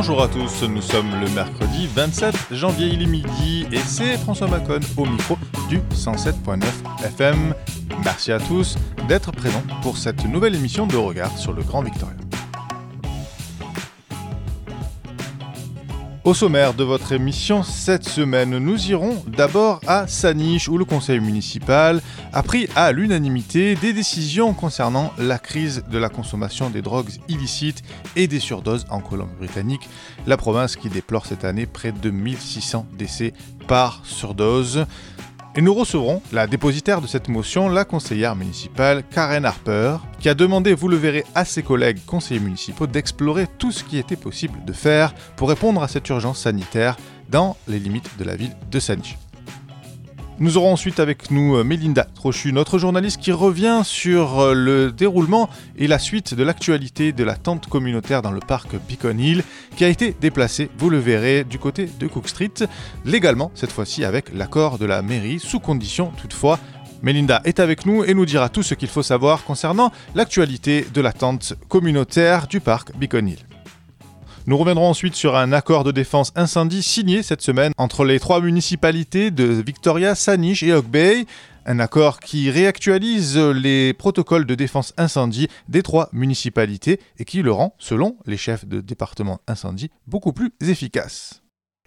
Bonjour à tous, nous sommes le mercredi 27 janvier, il est midi et c'est François Macon au micro du 107.9 FM. Merci à tous d'être présents pour cette nouvelle émission de Regard sur le Grand Victoria. Au sommaire de votre émission cette semaine, nous irons d'abord à Saniche où le conseil municipal a pris à l'unanimité des décisions concernant la crise de la consommation des drogues illicites et des surdoses en Colombie-Britannique, la province qui déplore cette année près de 1600 décès par surdose. Et nous recevrons la dépositaire de cette motion, la conseillère municipale Karen Harper, qui a demandé, vous le verrez, à ses collègues conseillers municipaux d'explorer tout ce qui était possible de faire pour répondre à cette urgence sanitaire dans les limites de la ville de Saniche. Nous aurons ensuite avec nous euh, Mélinda Trochu, notre journaliste qui revient sur euh, le déroulement et la suite de l'actualité de la tente communautaire dans le parc Beacon Hill, qui a été déplacée, vous le verrez, du côté de Cook Street, légalement cette fois-ci avec l'accord de la mairie, sous condition toutefois Mélinda est avec nous et nous dira tout ce qu'il faut savoir concernant l'actualité de la tente communautaire du parc Beacon Hill. Nous reviendrons ensuite sur un accord de défense incendie signé cette semaine entre les trois municipalités de Victoria, Sanish et Oak Bay. Un accord qui réactualise les protocoles de défense incendie des trois municipalités et qui le rend, selon les chefs de département incendie, beaucoup plus efficace.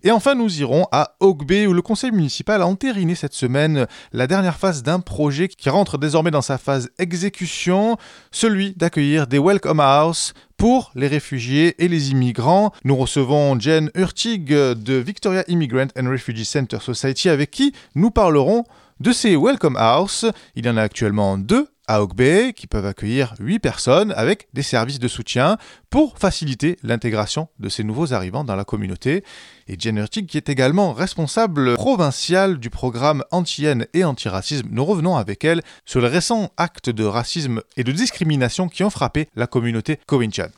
Et enfin, nous irons à Bay où le conseil municipal a entériné cette semaine la dernière phase d'un projet qui rentre désormais dans sa phase exécution, celui d'accueillir des Welcome House pour les réfugiés et les immigrants. Nous recevons Jen Hurtig de Victoria Immigrant and Refugee Center Society avec qui nous parlerons de ces Welcome House. Il y en a actuellement deux à Bay qui peuvent accueillir 8 personnes avec des services de soutien pour faciliter l'intégration de ces nouveaux arrivants dans la communauté. Et Jen qui est également responsable provincial du programme anti-haine et anti-racisme. Nous revenons avec elle sur les récents actes de racisme et de discrimination qui ont frappé la communauté Cowinchan.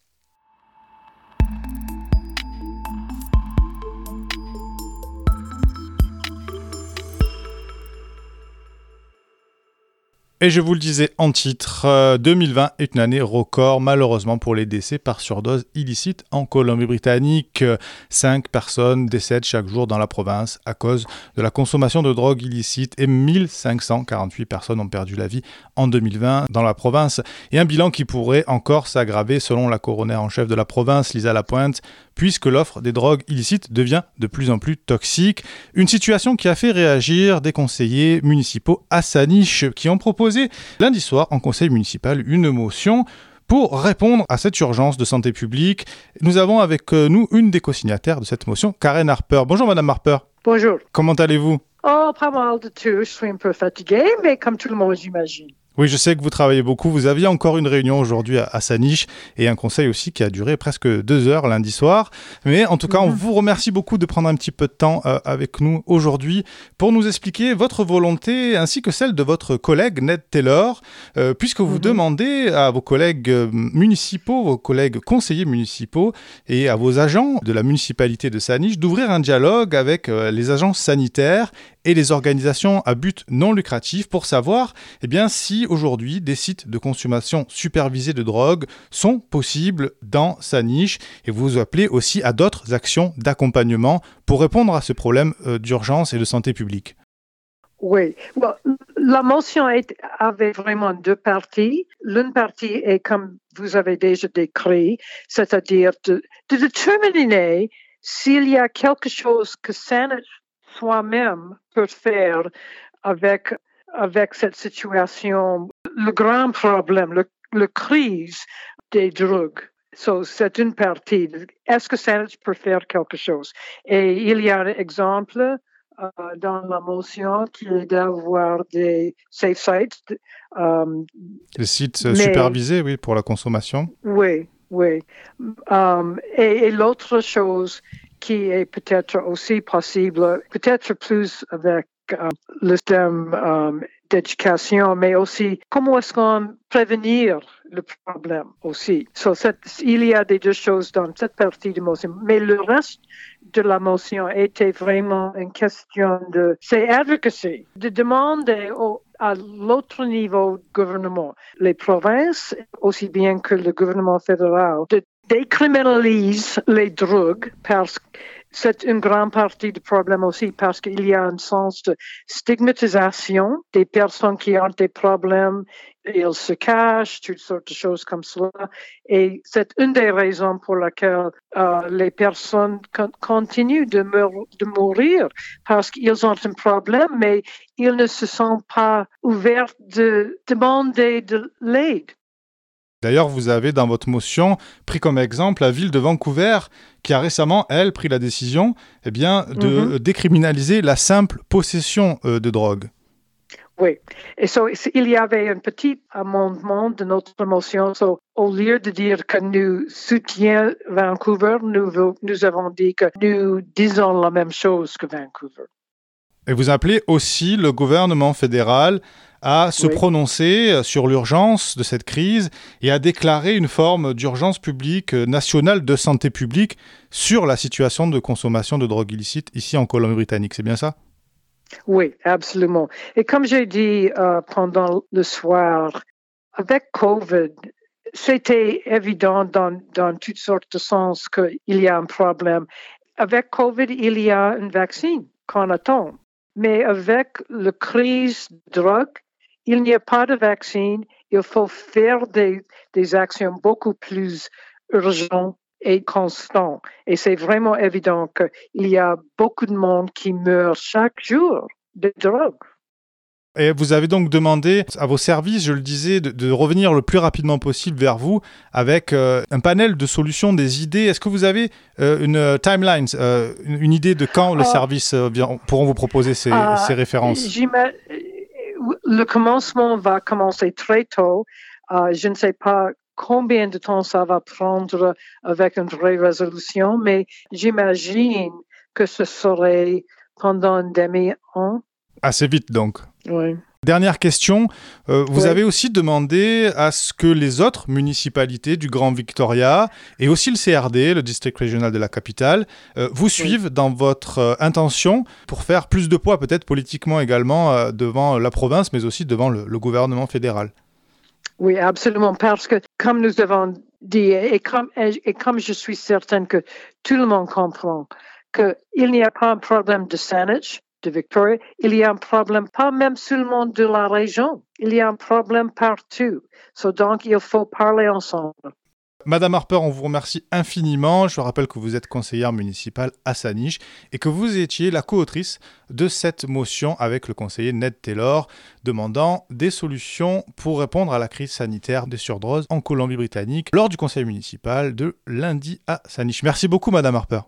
Et je vous le disais en titre, 2020 euh, est une année record malheureusement pour les décès par surdose illicite en Colombie-Britannique. Cinq personnes décèdent chaque jour dans la province à cause de la consommation de drogue illicite et 1548 personnes ont perdu la vie en 2020 dans la province. Et un bilan qui pourrait encore s'aggraver selon la coroner en chef de la province, Lisa Lapointe, puisque l'offre des drogues illicites devient de plus en plus toxique. Une situation qui a fait réagir des conseillers municipaux à sa niche qui ont proposé lundi soir en conseil municipal une motion pour répondre à cette urgence de santé publique. Nous avons avec euh, nous une des co-signataires de cette motion, Karen Harper. Bonjour Madame Harper. Bonjour. Comment allez-vous? Oh, pas mal de tout. Je suis un peu fatiguée, mais comme tout le monde, j'imagine. Oui, je sais que vous travaillez beaucoup. Vous aviez encore une réunion aujourd'hui à, sa niche et un conseil aussi qui a duré presque deux heures lundi soir. Mais en tout cas, on vous remercie beaucoup de prendre un petit peu de temps euh, avec nous aujourd'hui pour nous expliquer votre volonté ainsi que celle de votre collègue Ned Taylor, euh, puisque vous demandez à vos collègues euh, municipaux, vos collègues conseillers municipaux et à vos agents de la municipalité de Saniche d'ouvrir un dialogue avec les agences sanitaires et les organisations à but non lucratif pour savoir eh bien, si aujourd'hui des sites de consommation supervisée de drogue sont possibles dans sa niche et vous appelez aussi à d'autres actions d'accompagnement pour répondre à ce problème euh, d'urgence et de santé publique. Oui, la motion avait vraiment deux parties. L'une partie est comme vous avez déjà décrit, c'est-à-dire de, déterminer s'il y a quelque chose que Sanet soi-même peut faire avec, avec cette situation, le grand problème, le, le crise des drogues. So, c'est une partie. Est-ce que Sanet peut faire quelque chose? Et il y a un exemple euh, dans la motion qui est d'avoir des safe sites. Euh, des sites supervisés, oui, pour la consommation. Oui, oui. Um, et, l'autre chose qui est peut-être aussi possible, peut-être plus avec le système um, d'éducation, mais aussi comment est-ce qu'on prévenir le problème aussi. So, il y a des deux choses dans cette partie de motion, mais le reste de la motion était vraiment une question de c'est advocacy, de demander à l'autre niveau gouvernement, les provinces aussi bien que le gouvernement fédéral, de décriminaliser les drogues parce que c'est une grande partie du problème aussi parce qu'il y a un sens de stigmatisation des personnes qui ont des problèmes. Ils se cachent, toutes sortes de choses comme cela. Et c'est une des raisons pour laquelle euh, les personnes continuent de, de mourir parce qu'ils ont un problème, mais ils ne se sont pas ouverts de demander de l'aide. D'ailleurs, vous avez dans votre motion pris comme exemple la ville de Vancouver qui a récemment, elle, pris la décision eh bien, de mhm. décriminaliser la simple possession euh, de drogue. Oui. Et so, il y avait un petit amendement de notre motion. au lieu de dire que nous soutiens Vancouver, nous, nous avons dit que nous disons la même chose que Vancouver. Et vous appelez aussi le gouvernement fédéral à se prononcer sur l'urgence de cette crise et à déclarer une forme d'urgence publique euh, nationale de santé publique sur la situation de consommation de drogue illicite ici en Colombie-Britannique. C'est bien ça? Oui, absolument. Et comme j'ai dit euh, pendant le soir, avec COVID, c'était évident dans, dans toutes sortes de sens qu'il y a un problème. Avec COVID, il y a un vaccin qu'on attend. Mais avec la crise de drogue, il n'y a pas de vaccin, il faut faire des, des actions beaucoup plus urgentes et constantes. Et c'est vraiment évident qu'il y a beaucoup de monde qui meurt chaque jour de drogue. Et vous avez donc demandé à vos services, je le disais, de, revenir le plus rapidement possible vers vous avec euh, un panel de solutions, des idées. Est-ce que vous avez euh, une euh, timeline, une, idée de quand le service pourront vous proposer ces, ces références? le commencement va commencer très tôt. Euh, je ne sais pas combien de temps ça va prendre avec une vraie résolution, mais j'imagine que ce serait pendant un demi-an. Assez vite donc. Dernière question, euh, vous avez aussi demandé à ce que les autres municipalités du Grand Victoria et aussi le CRD, le district régional de la capitale, euh, vous suivent dans votre euh, intention pour faire plus de poids peut-être politiquement également devant la province, mais aussi devant le, gouvernement fédéral. Oui, absolument, parce que comme nous avons dit, et comme, et comme je suis certaine que tout le monde comprend, qu'il n'y a pas un problème de sanage, de Victoria, il y a un problème pas même seulement de la région, il y a un problème partout. donc, il faut parler ensemble. Madame Harper, on vous remercie infiniment. Je vous rappelle que vous êtes conseillère municipale à Saniche et que vous étiez la co-autrice de cette motion avec le conseiller Ned Taylor demandant des solutions pour répondre à la crise sanitaire des surdoses en Colombie-Britannique lors du conseil municipal de lundi à Saniche. Merci beaucoup, Madame Harper.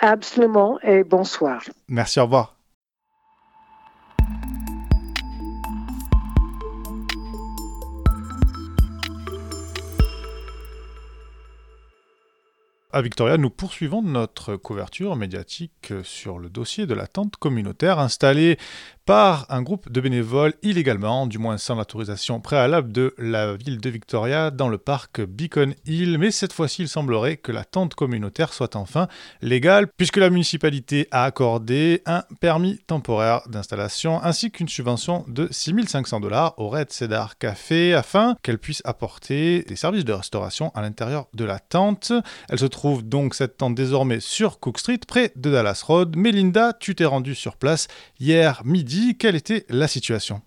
Absolument et bonsoir. Merci, au revoir. À Victoria, nous poursuivons notre couverture médiatique sur le dossier de la tente communautaire installée par un groupe de bénévoles illégalement, du moins sans l'autorisation préalable de la ville de Victoria dans le parc Beacon Hill. Mais cette fois-ci, il semblerait que la tente communautaire soit enfin légale puisque la municipalité a accordé un permis temporaire d'installation ainsi qu'une subvention de 6500 dollars au Red Cedar Café afin qu'elle puisse apporter des services de restauration à l'intérieur de la tente. Elle se trouve donc cette tente désormais sur Cook Street près de Dallas Road. Melinda, tu t'es rendue sur place hier midi. Quelle était la situation?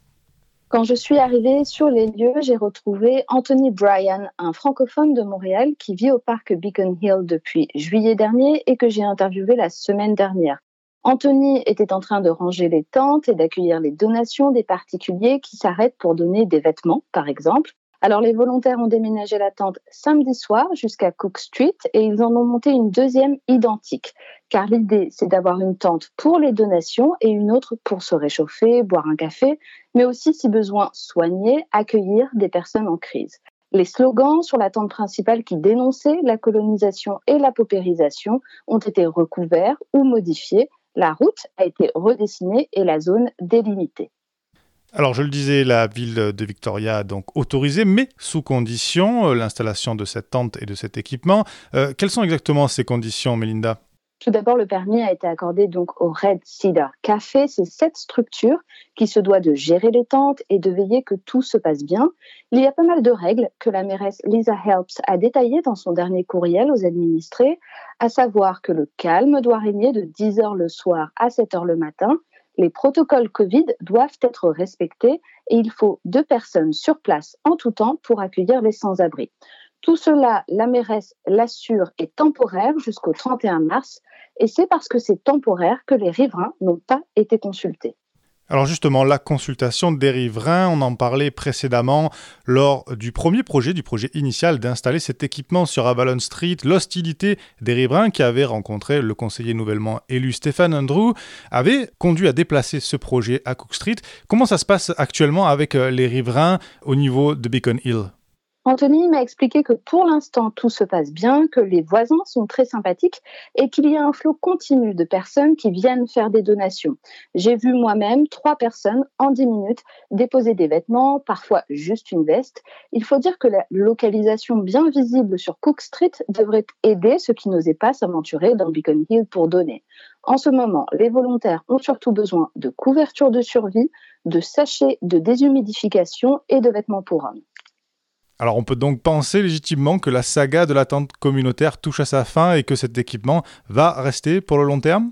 Quand je suis arrivée sur les lieux, j'ai retrouvé Anthony Bryan, un francophone de Montréal qui vit au parc Beacon Hill depuis juillet dernier et que j'ai interviewé la semaine dernière. Anthony était en train de ranger les tentes et d'accueillir les donations des particuliers qui s'arrêtent pour donner des vêtements, par exemple. Alors les volontaires ont déménagé la tente samedi soir jusqu'à Cook Street et ils en ont monté une deuxième identique. Car l'idée, c'est d'avoir une tente pour les donations et une autre pour se réchauffer, boire un café, mais aussi, si besoin, soigner, accueillir des personnes en crise. Les slogans sur la tente principale qui dénonçaient la colonisation et la paupérisation ont été recouverts ou modifiés. La route a été redessinée et la zone délimitée. Alors je le disais, la ville de Victoria a donc autorisé, mais sous condition, euh, l'installation de cette tente et de cet équipement. Euh, quelles sont exactement ces conditions, Melinda tout d'abord, le permis a été accordé donc au Red Cedar Café. C'est cette structure qui se doit de gérer les tentes et de veiller que tout se passe bien. Il y a pas mal de règles que la mairesse Lisa Helps a détaillées dans son dernier courriel aux administrés, à savoir que le calme doit régner de 10h le soir à 7h le matin, les protocoles Covid doivent être respectés et il faut deux personnes sur place en tout temps pour accueillir les sans-abri. Tout cela, la mairesse l'assure, est temporaire jusqu'au 31 mars et c'est parce que c'est temporaire que les riverains n'ont pas été consultés. Alors justement, la consultation des riverains, on en parlait précédemment lors du premier projet, du projet initial d'installer cet équipement sur Avalon Street, l'hostilité des riverains qui avaient rencontré le conseiller nouvellement élu Stéphane Andrew avait conduit à déplacer ce projet à Cook Street. Comment ça se passe actuellement avec euh, les riverains au niveau de Beacon Hill? Anthony m'a expliqué que pour l'instant tout se passe bien, que les voisins sont très sympathiques et qu'il y a un flot continu de personnes qui viennent faire des donations. J'ai vu moi-même trois personnes en dix minutes déposer des vêtements, parfois juste une veste. Il faut dire que la localisation bien visible sur Cook Street devrait aider ceux qui n'osaient pas s'aventurer dans Beacon Hill pour donner. En ce moment, les volontaires ont surtout besoin de couverture de survie, de sachets de déshumidification et de vêtements pour hommes. Alors on peut donc penser légitimement que la saga de la tente communautaire touche à sa fin et que cet équipement va rester pour le long terme?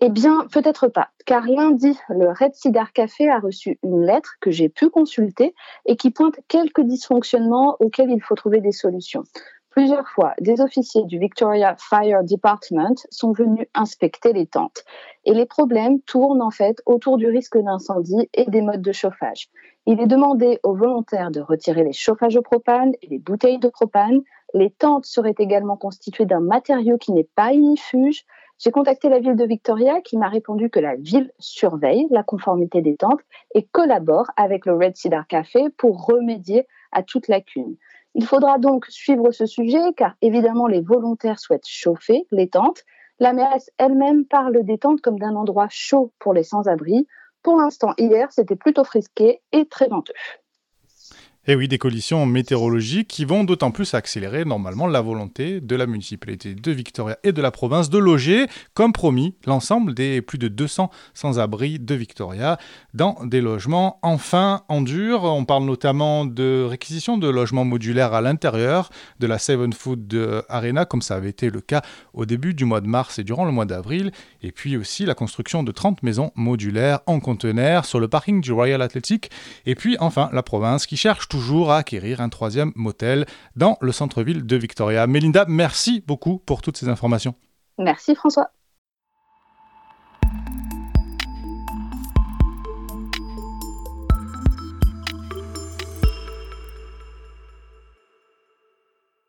Eh bien, peut-être pas, car lundi, le Red Cedar Café a reçu une lettre que j'ai pu consulter et qui pointe quelques dysfonctionnements auxquels il faut trouver des solutions. Plusieurs fois, des officiers du Victoria Fire Department sont venus inspecter les tentes. Et les problèmes tournent en fait autour du risque d'incendie et des modes de chauffage. Il est demandé aux volontaires de retirer les chauffages au propane et les bouteilles de propane. Les tentes seraient également constituées d'un matériau qui n'est pas ignifuge. J'ai contacté la ville de Victoria qui m'a répondu que la ville surveille la conformité des tentes et collabore avec le Red Cedar Café pour remédier à toute lacune. Il faudra donc suivre ce sujet car évidemment les volontaires souhaitent chauffer les tentes. La mairesse elle-même parle des tentes comme d'un endroit chaud pour les sans-abri. Pour l'instant, hier, c'était plutôt frisqué et très venteux. Et eh oui, des conditions météorologiques qui vont d'autant plus accélérer normalement la volonté de la municipalité de Victoria et de la province de loger, comme promis, l'ensemble des plus de 200 sans-abri de Victoria dans des logements enfin en dur. On parle notamment de réquisition de logements modulaires à l'intérieur de la Seven Food Arena, comme ça avait été le cas au début du mois de mars et durant le mois d'avril. Et puis aussi la construction de 30 maisons modulaires en conteneurs sur le parking du Royal Athletic. Et puis enfin la province qui cherche toujours à acquérir un troisième motel dans le centre-ville de Victoria. Mélinda, merci beaucoup pour toutes ces informations. Merci François.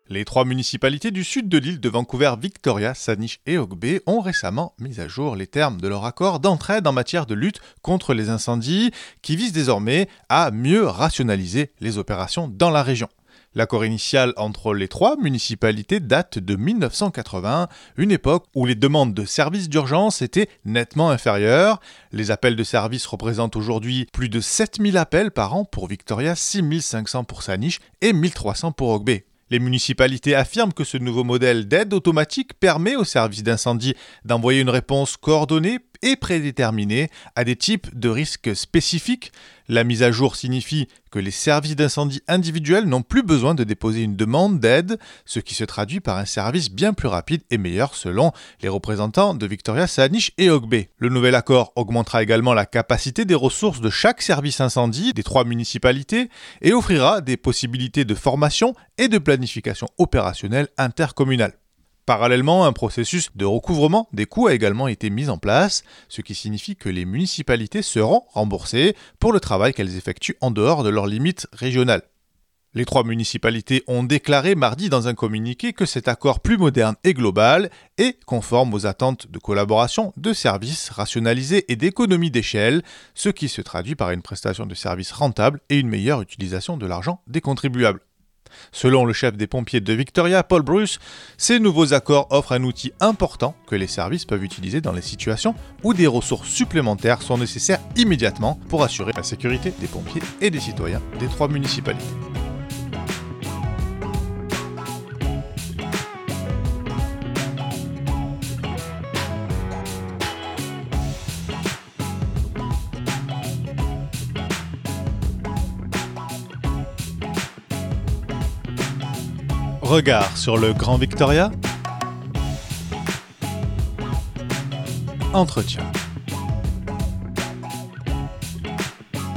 Les trois municipalités du sud de l'île de Vancouver, Victoria, Saanich et Bay ont récemment mis à jour les termes de leur accord d'entraide en matière de lutte contre les incendies, qui vise désormais à mieux rationaliser les opérations dans la région. L'accord initial entre les trois municipalités date de 1981, une époque où les demandes de services d'urgence étaient nettement inférieures. Les appels de services représentent aujourd'hui plus de 7000 appels par an pour Victoria, 6500 pour Sanish et 1300 pour Ogbe. Les municipalités affirment que ce nouveau modèle d'aide automatique permet aux services d'incendie d'envoyer une réponse coordonnée et prédéterminée à des types de risques spécifiques. La mise à jour signifie que les services d'incendie individuels n'ont plus besoin de déposer une demande d'aide, ce qui se traduit par un service bien plus rapide et meilleur selon les représentants de Victoria Sanish et Ogbe. Le nouvel accord augmentera également la capacité des ressources de chaque service incendie des trois municipalités et offrira des possibilités de formation et de planification opérationnelle intercommunale. Parallèlement, un processus de recouvrement des coûts a également été mis en place, ce qui signifie que les municipalités seront remboursées pour le travail qu'elles effectuent en dehors de leurs limites régionales. Les trois municipalités ont déclaré mardi dans un communiqué que cet accord plus moderne et global est conforme aux attentes de collaboration, de services rationalisés et d'économie d'échelle, ce qui se traduit par une prestation de services rentable et une meilleure utilisation de l'argent des contribuables. Selon le chef des pompiers de Victoria, Paul Bruce, ces nouveaux accords offrent un outil important que les services peuvent utiliser dans les situations où des ressources supplémentaires sont nécessaires immédiatement pour assurer la sécurité des pompiers et des citoyens des trois municipalités. Regard sur le Grand Victoria. Entretien.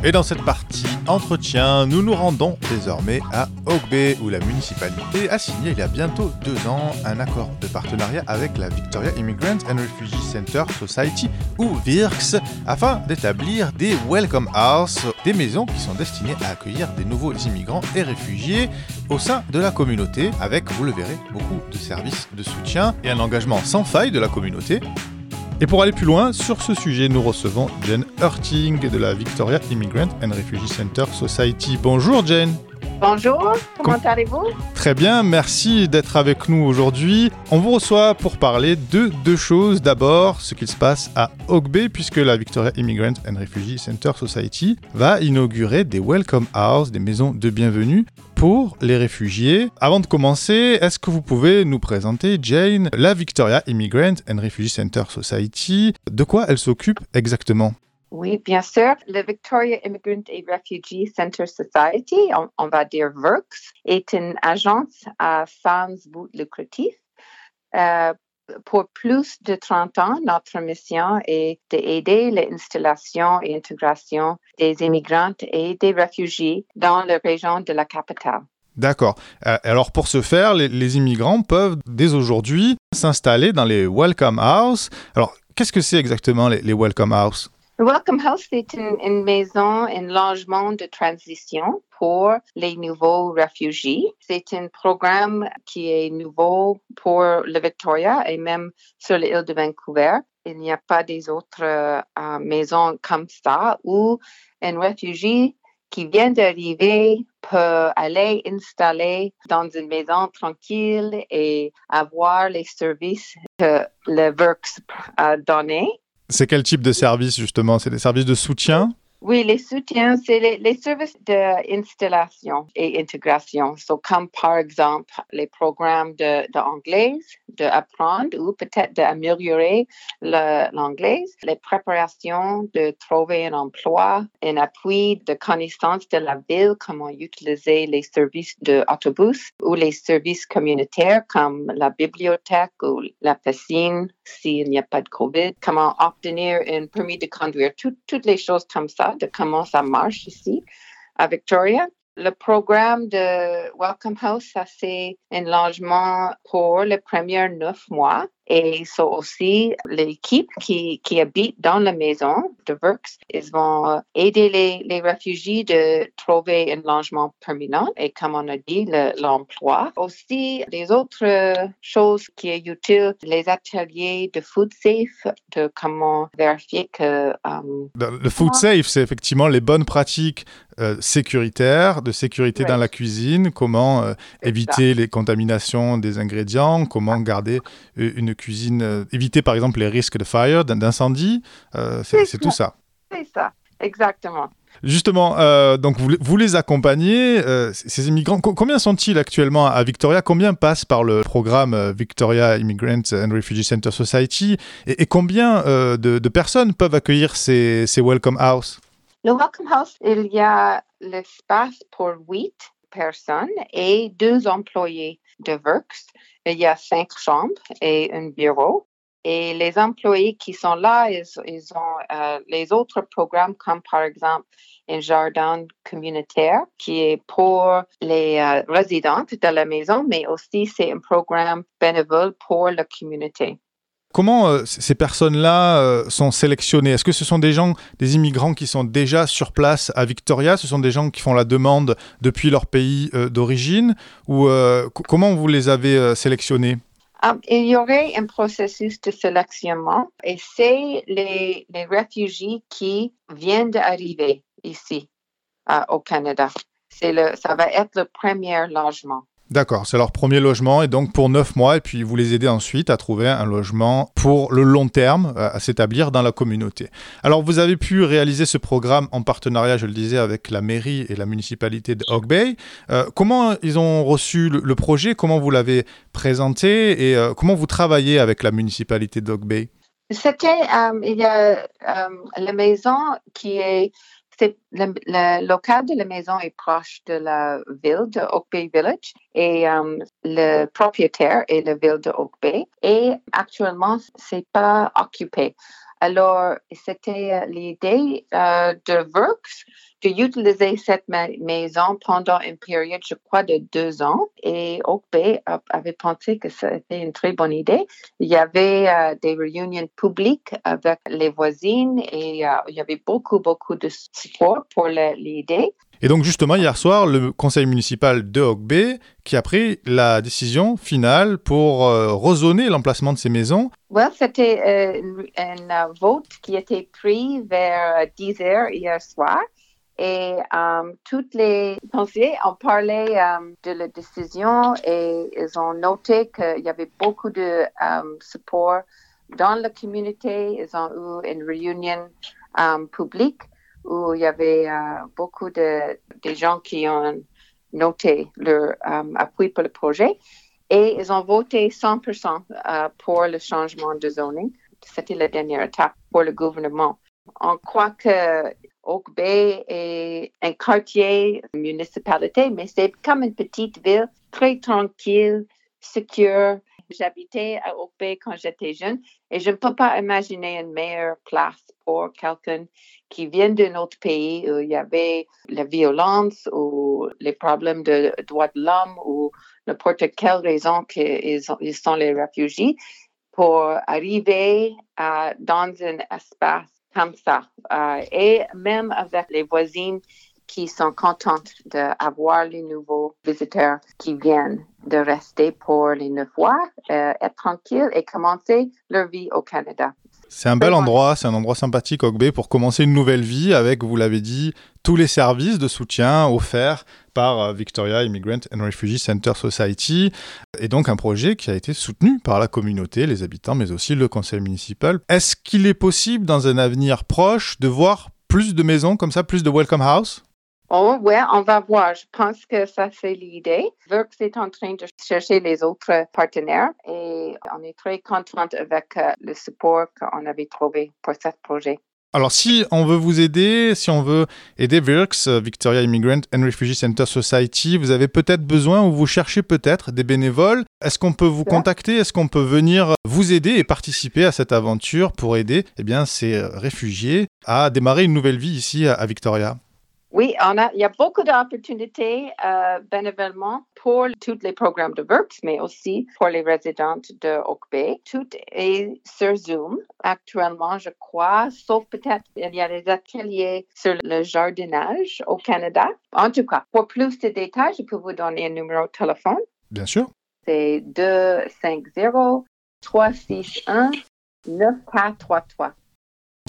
Et dans cette partie entretien, nous nous rendons désormais à Ogbe, où la municipalité a signé il y a bientôt deux ans un accord de partenariat avec la Victoria Immigrant and Refugee Center Society, ou VIRCS, afin d'établir des Welcome House, des maisons qui sont destinées à accueillir des nouveaux immigrants et réfugiés au sein de la communauté, avec, vous le verrez, beaucoup de services de soutien et un engagement sans faille de la communauté et pour aller plus loin, sur ce sujet, nous recevons Jen Hurting de la Victoria Immigrant and Refugee Center Society. Bonjour Jen. Bonjour, comment allez-vous? Très bien, merci d'être avec nous aujourd'hui. On vous reçoit pour parler de deux choses. D'abord, ce qu'il se passe à Ogbe, puisque la Victoria Immigrant and Refugee Center Society va inaugurer des Welcome House, des maisons de bienvenue pour les réfugiés. Avant de commencer, est-ce que vous pouvez nous présenter, Jane, la Victoria Immigrant and Refugee Center Society? De quoi elle s'occupe exactement? Oui, bien sûr. Le Victoria Immigrant and Refugee Center Society, on, va dire VERX, est une agence à femmes but lucratif. Euh, pour plus de 30 ans, notre mission est d'aider l'installation et l'intégration des immigrantes et des réfugiés dans la région de la capitale. D'accord. Euh, alors pour ce faire, les, immigrants peuvent dès aujourd'hui s'installer dans les Welcome House. Alors qu'est-ce que c'est exactement les, les Welcome House? Welcome House, c'est une, maison, un logement de transition pour les nouveaux réfugiés. C'est un programme qui est nouveau pour le Victoria et même sur l'île de Vancouver. Il n'y a pas des autres euh, maisons comme ça où un réfugié qui vient d'arriver peut aller installer dans une maison tranquille et avoir les services que le Works a donnés c'est quel type de service justement? C'est des services de soutien oui, les soutiens, c'est les, services d'installation et intégration. So, comme par exemple les programmes d'anglais, de, d'apprendre ou peut-être d'améliorer l'anglais, les préparations de trouver un emploi, un appui de connaissance de la ville, comment utiliser les services d'autobus ou les services communautaires comme la bibliothèque ou la piscine s'il n'y a pas de COVID, comment obtenir un permis de conduire, toutes les choses comme ça de comment ça marche ici à Victoria. Le programme de Welcome House, ça c'est un logement pour les premiers neuf mois et c'est aussi l'équipe qui, qui habite dans la maison de Works. Ils vont aider les, les réfugiés de trouver un logement permanent et comme on a dit, l'emploi. aussi, des autres choses qui est utile, les ateliers de food safe, de comment vérifier que... Um, le food safe, c'est effectivement les bonnes pratiques sécuritaires, de sécurité dans la cuisine, comment éviter les contaminations des ingrédients, comment garder une cuisine, éviter par exemple les risques de fire, d'incendie. c'est tout ça. C'est ça, exactement. Justement, euh, donc vous, les accompagnez, euh, ces immigrants. combien sont-ils actuellement à Victoria? Combien passent par le programme euh, Victoria Immigrant and Refugee Center Society? Et, combien de, personnes peuvent accueillir ces, Welcome House? Le Welcome House, il y a l'espace pour huit personnes et deux employés de Works. Il y a cinq chambres et un bureau. Et les employés qui sont là, ils, ont euh, les autres programmes comme par exemple un jardin communautaire qui est pour les euh, résidents de la maison, mais aussi c'est un programme bénévole pour la communauté. Comment euh, ces personnes-là sont sélectionnées? Est-ce que ce sont des gens, des immigrants qui sont déjà sur place à Victoria? Ce sont des gens qui font la demande depuis leur pays d'origine? Ou comment vous les avez sélectionnés? Um, il y aurait un processus de sélectionnement et c'est les, réfugiés qui viennent d'arriver ici au Canada. Le, ça va être le premier logement. D'accord, c'est leur premier logement et donc pour neuf mois et puis vous les aidez ensuite à trouver un logement pour le long terme, euh, à s'établir dans la communauté. Alors vous avez pu réaliser ce programme en partenariat, je le disais, avec la mairie et la municipalité de Bay. Euh, comment ils ont reçu le, projet? Comment vous l'avez présenté? Et euh, comment vous travaillez avec la municipalité de Bay? C'était il y a la maison qui est le, local de la maison est proche de la ville de Oak Bay Village et euh, le propriétaire est la ville de Oak Bay et actuellement c'est pas occupé. Alors c'était euh, l'idée euh, de Works d'utiliser cette maison pendant une période, je crois, de deux ans. Et Oak Bay avait pensé que c'était une très bonne idée. Il y avait euh, des réunions publiques avec les voisines et euh, il y avait beaucoup, beaucoup de support pour l'idée. Et donc justement, hier soir, le conseil municipal de Bay qui a pris la décision finale pour euh, l'emplacement de ces maisons. Oui, c'était un vote qui a été pris vers 10 heures hier soir. Et um, toutes les pensées ont parlé um, de la décision et ils ont noté qu'il y avait beaucoup de support dans la communauté. Ils ont eu une réunion publique où il y avait uh, beaucoup de, gens qui ont noté leur appui pour le projet. Et ils ont voté 100% uh, pour le changement de zoning. C'était la dernière étape pour le gouvernement. On croit que Oak Bay est un quartier, une municipalité, mais c'est comme une petite ville, très tranquille, secure. J'habitais à Oak Bay quand j'étais jeune et je ne peux pas imaginer une meilleure place pour quelqu'un qui vient d'un autre pays où il y avait la violence ou les problèmes de droits de l'homme ou n'importe quelle raison qu'ils ils sont les réfugiés pour arriver dans un espace comme ça. Euh, et même avec les voisines qui sont contentes d'avoir les nouveaux visiteurs qui viennent de rester pour les neuf mois, euh, être tranquilles et commencer leur vie au Canada. C'est un bel endroit, c'est un endroit sympathique, Ogbe, pour commencer une nouvelle vie avec, vous l'avez dit, tous les services de soutien offerts par euh, Victoria Immigrant and Refugee Center Society, et donc un projet qui a été soutenu par la communauté, les habitants, mais aussi le conseil municipal. Est-ce qu'il est possible, dans un avenir proche, de voir plus de maisons comme ça, plus de Welcome House? Oh, ouais, on va voir. Je pense que ça, c'est l'idée. Works est en train de chercher les autres partenaires et on est très contente avec euh, le support qu'on avait trouvé pour ce projet. Alors, si on veut vous aider, si on veut aider VIRX, euh, Victoria Immigrant and Refugee Center Society, vous avez peut-être besoin ou vous cherchez peut-être des bénévoles. Est-ce qu'on peut vous contacter? Est-ce qu'on peut venir vous aider et participer à cette aventure pour aider eh bien, ces euh, réfugiés à démarrer une nouvelle vie ici à Victoria? Oui, on a, il y a beaucoup d'opportunités euh, bénévolement pour tous les programmes de Works, mais aussi pour les résidents de Oak Bay. Tout est sur Zoom actuellement, je crois, sauf peut-être il y a des ateliers sur le jardinage au Canada. En tout cas, pour plus de détails, je peux vous donner un numéro de téléphone. Bien sûr. C'est 250 361 9433.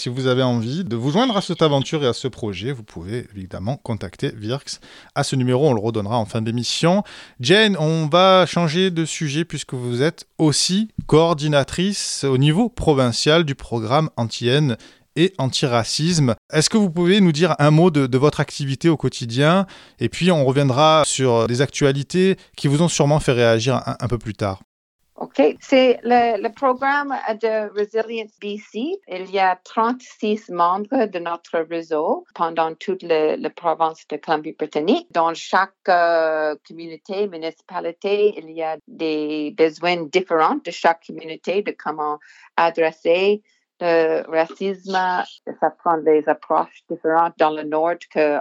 Si vous avez envie de vous joindre à cette aventure et à ce projet, vous pouvez évidemment contacter Virx à ce numéro, on le redonnera en fin d'émission. Jane, on va changer de sujet puisque vous êtes aussi coordinatrice au niveau provincial du programme anti-haine et antiracisme. Est-ce que vous pouvez nous dire un mot de, votre activité au quotidien? Et puis on reviendra sur des actualités qui vous ont sûrement fait réagir un peu plus tard. OK? C'est le, programme de Resilience BC. Il y a 36 membres de notre réseau pendant toute la province de Colombie-Britannique. Dans chaque euh, communauté, municipalité, il y a des besoins différents de chaque communauté de comment adresser le racisme, ça prend des approches différentes dans le nord que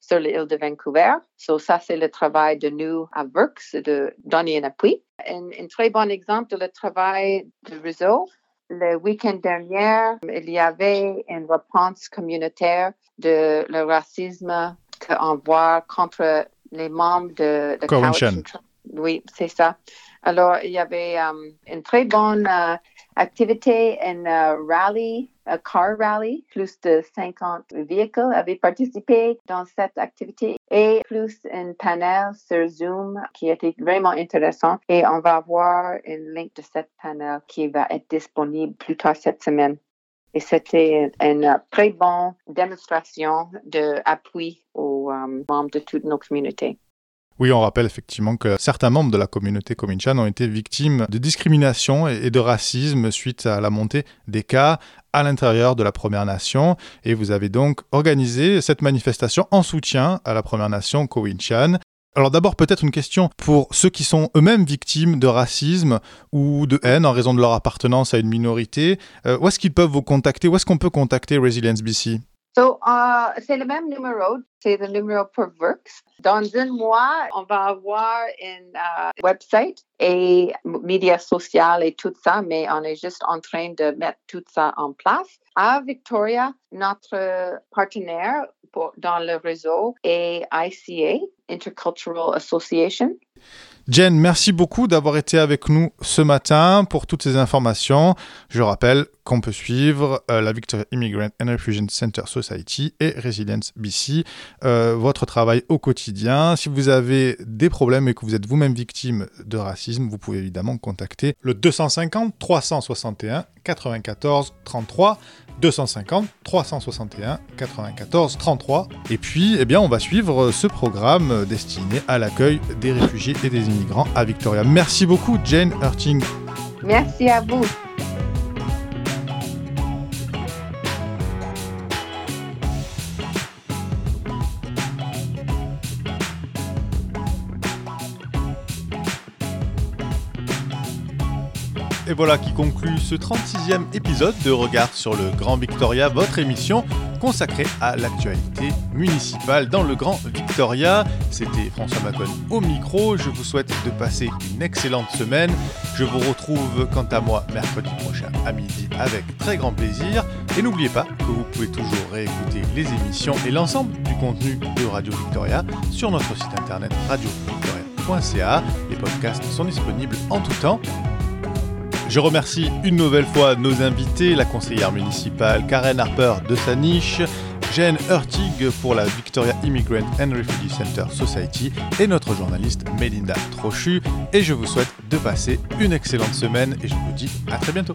sur l'île de Vancouver. So, ça, c'est le travail de nous à Works, de donner un appui. Un, très bon exemple de le travail du réseau. Le week-end dernier, il y avait une réponse communautaire de le racisme qu'on voit contre les membres de, de Oui, c'est ça. Alors, il y avait um, une très bonne uh, activité, un uh, rally, un car rally. Plus de 50 véhicules avaient participé dans cette activité et plus un panel sur Zoom qui était vraiment intéressant. Et on va avoir un link de cette panel qui va être disponible plus tard cette semaine. Et c'était une très bonne démonstration d'appui aux um, membres de toutes nos communautés. Oui, on rappelle effectivement que certains membres de la communauté Cominchan ont été victimes de discrimination et de racisme suite à la montée des cas à l'intérieur de la Première Nation. Et vous avez donc organisé cette manifestation en soutien à la Première Nation Cowinchan. Alors d'abord peut-être une question pour ceux qui sont eux-mêmes victimes de racisme ou de haine en raison de leur appartenance à une minorité. Euh, où est-ce qu'ils peuvent vous contacter? Où est-ce qu'on peut contacter Resilience BC So, uh, c'est le même numéro, c'est le numéro pour Works. Dans un mois, on va avoir un uh, website et médias sociaux et tout ça, mais on est juste en train de mettre tout ça en place. À Victoria, notre partenaire dans le réseau est ICA, Intercultural Association. Jen, merci beaucoup d'avoir été avec nous ce matin pour toutes ces informations. Je rappelle qu'on peut suivre euh, la Victoria Immigrant and Refugee Center Society et Resilience BC, euh, votre travail au quotidien. Si vous avez des problèmes et que vous êtes vous-même victime de racisme, vous pouvez évidemment contacter le 250 361 94 33 250 361 94 33. Et puis, eh bien, on va suivre ce programme destiné à l'accueil des réfugiés et des immigrants à Victoria. Merci beaucoup, Jane Hurting. Merci à vous. Et voilà qui conclut ce 36e épisode de Regard sur le Grand Victoria, votre émission consacrée à l'actualité municipale dans le Grand Victoria. C'était François Macon au micro. Je vous souhaite de passer une excellente semaine. Je vous retrouve quant à moi mercredi prochain à midi avec très grand plaisir. Et n'oubliez pas que vous pouvez toujours réécouter les émissions et l'ensemble du contenu de Radio Victoria sur notre site internet radiovictoria.ca. Les podcasts sont disponibles en tout temps. Je remercie une nouvelle fois nos invités, la conseillère municipale Karen Harper de sa niche, Jane Hurtig pour la Victoria Immigrant and Refugee Center Society et notre journaliste Melinda Trochu. Et je vous souhaite de passer une excellente semaine et je vous dis à très bientôt.